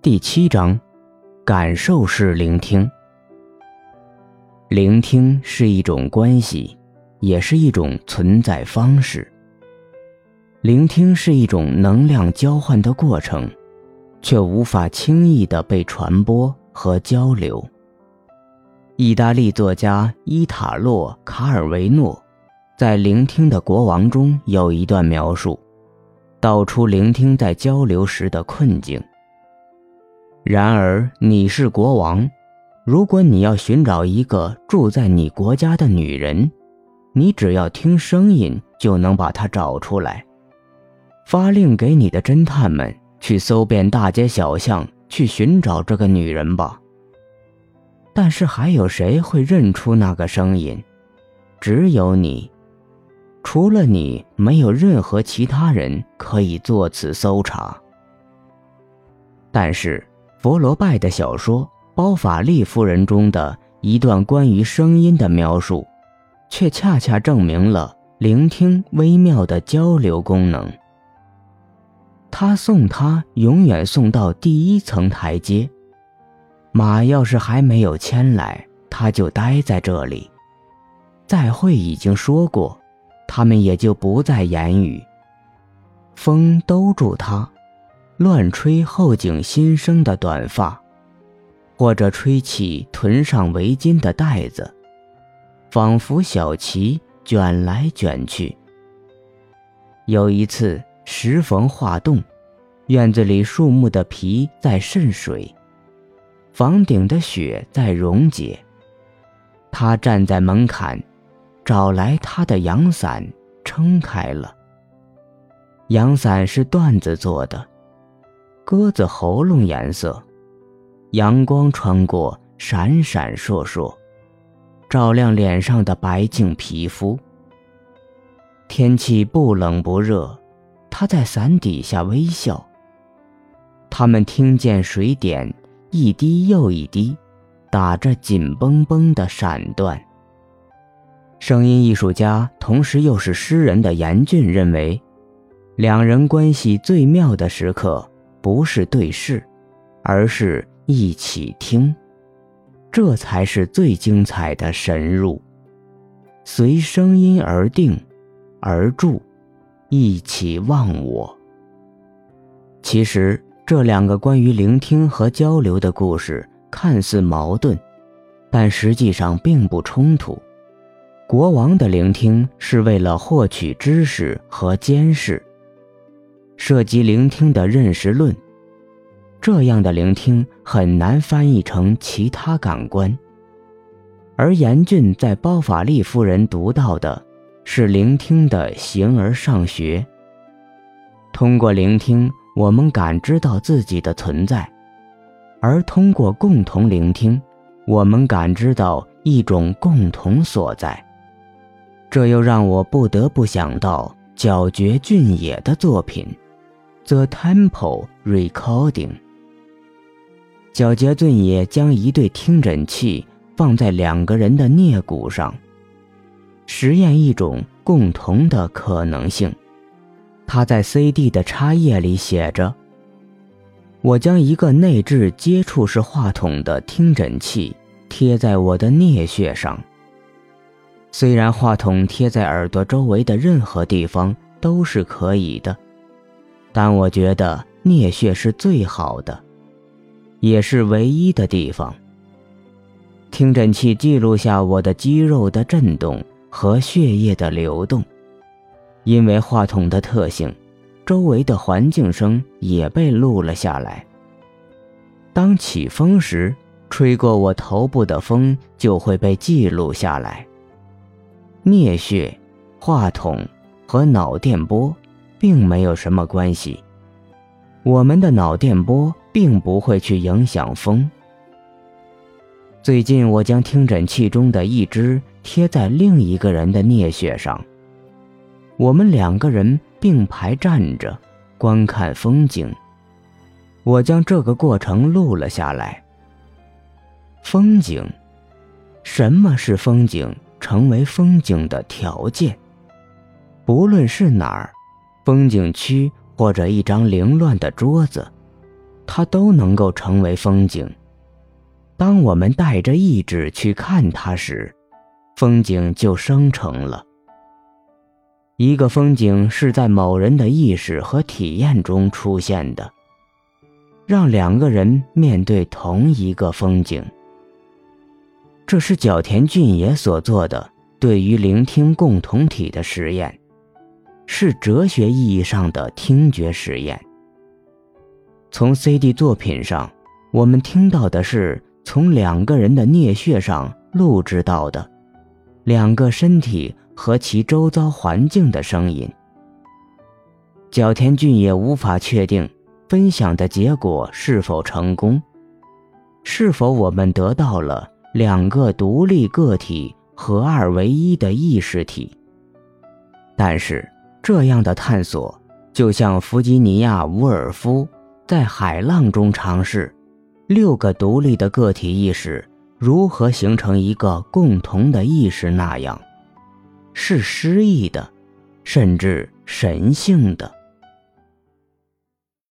第七章，感受式聆听。聆听是一种关系，也是一种存在方式。聆听是一种能量交换的过程，却无法轻易的被传播和交流。意大利作家伊塔洛·卡尔维诺在《聆听的国王》中有一段描述，道出聆听在交流时的困境。然而，你是国王。如果你要寻找一个住在你国家的女人，你只要听声音就能把她找出来。发令给你的侦探们去搜遍大街小巷，去寻找这个女人吧。但是，还有谁会认出那个声音？只有你。除了你，没有任何其他人可以做此搜查。但是。佛罗拜的小说《包法利夫人》中的一段关于声音的描述，却恰恰证明了聆听微妙的交流功能。他送他永远送到第一层台阶，马要是还没有牵来，他就待在这里。再会已经说过，他们也就不再言语。风兜住他。乱吹后颈新生的短发，或者吹起臀上围巾的带子，仿佛小旗卷来卷去。有一次，时逢化冻，院子里树木的皮在渗水，房顶的雪在溶解。他站在门槛，找来他的阳伞，撑开了。阳伞是缎子做的。鸽子喉咙颜色，阳光穿过，闪闪烁烁，照亮脸上的白净皮肤。天气不冷不热，他在伞底下微笑。他们听见水点一滴又一滴，打着紧绷绷的闪断。声音艺术家，同时又是诗人的严峻认为，两人关系最妙的时刻。不是对视，而是一起听，这才是最精彩的神入。随声音而定，而住，一起忘我。其实这两个关于聆听和交流的故事看似矛盾，但实际上并不冲突。国王的聆听是为了获取知识和监视。涉及聆听的认识论，这样的聆听很难翻译成其他感官。而严峻在包法利夫人读到的，是聆听的形而上学。通过聆听，我们感知到自己的存在；而通过共同聆听，我们感知到一种共同所在。这又让我不得不想到皎绝俊也的作品。The Temple Recording。皎洁俊也将一对听诊器放在两个人的颞骨上，实验一种共同的可能性。他在 CD 的插页里写着：“我将一个内置接触式话筒的听诊器贴在我的颞穴上。虽然话筒贴在耳朵周围的任何地方都是可以的。”但我觉得颞穴是最好的，也是唯一的地方。听诊器记录下我的肌肉的震动和血液的流动，因为话筒的特性，周围的环境声也被录了下来。当起风时，吹过我头部的风就会被记录下来。颞穴、话筒和脑电波。并没有什么关系。我们的脑电波并不会去影响风。最近，我将听诊器中的一只贴在另一个人的颞穴上。我们两个人并排站着，观看风景。我将这个过程录了下来。风景，什么是风景？成为风景的条件，不论是哪儿。风景区或者一张凌乱的桌子，它都能够成为风景。当我们带着意志去看它时，风景就生成了。一个风景是在某人的意识和体验中出现的，让两个人面对同一个风景。这是角田俊也所做的对于聆听共同体的实验，是哲学意义上的听觉实验。从 CD 作品上，我们听到的是从两个人的颞穴上录制到的两个身体和其周遭环境的声音。角田俊也无法确定分享的结果是否成功，是否我们得到了。两个独立个体合二为一的意识体。但是，这样的探索就像弗吉尼亚·伍尔夫在《海浪》中尝试六个独立的个体意识如何形成一个共同的意识那样，是诗意的，甚至神性的。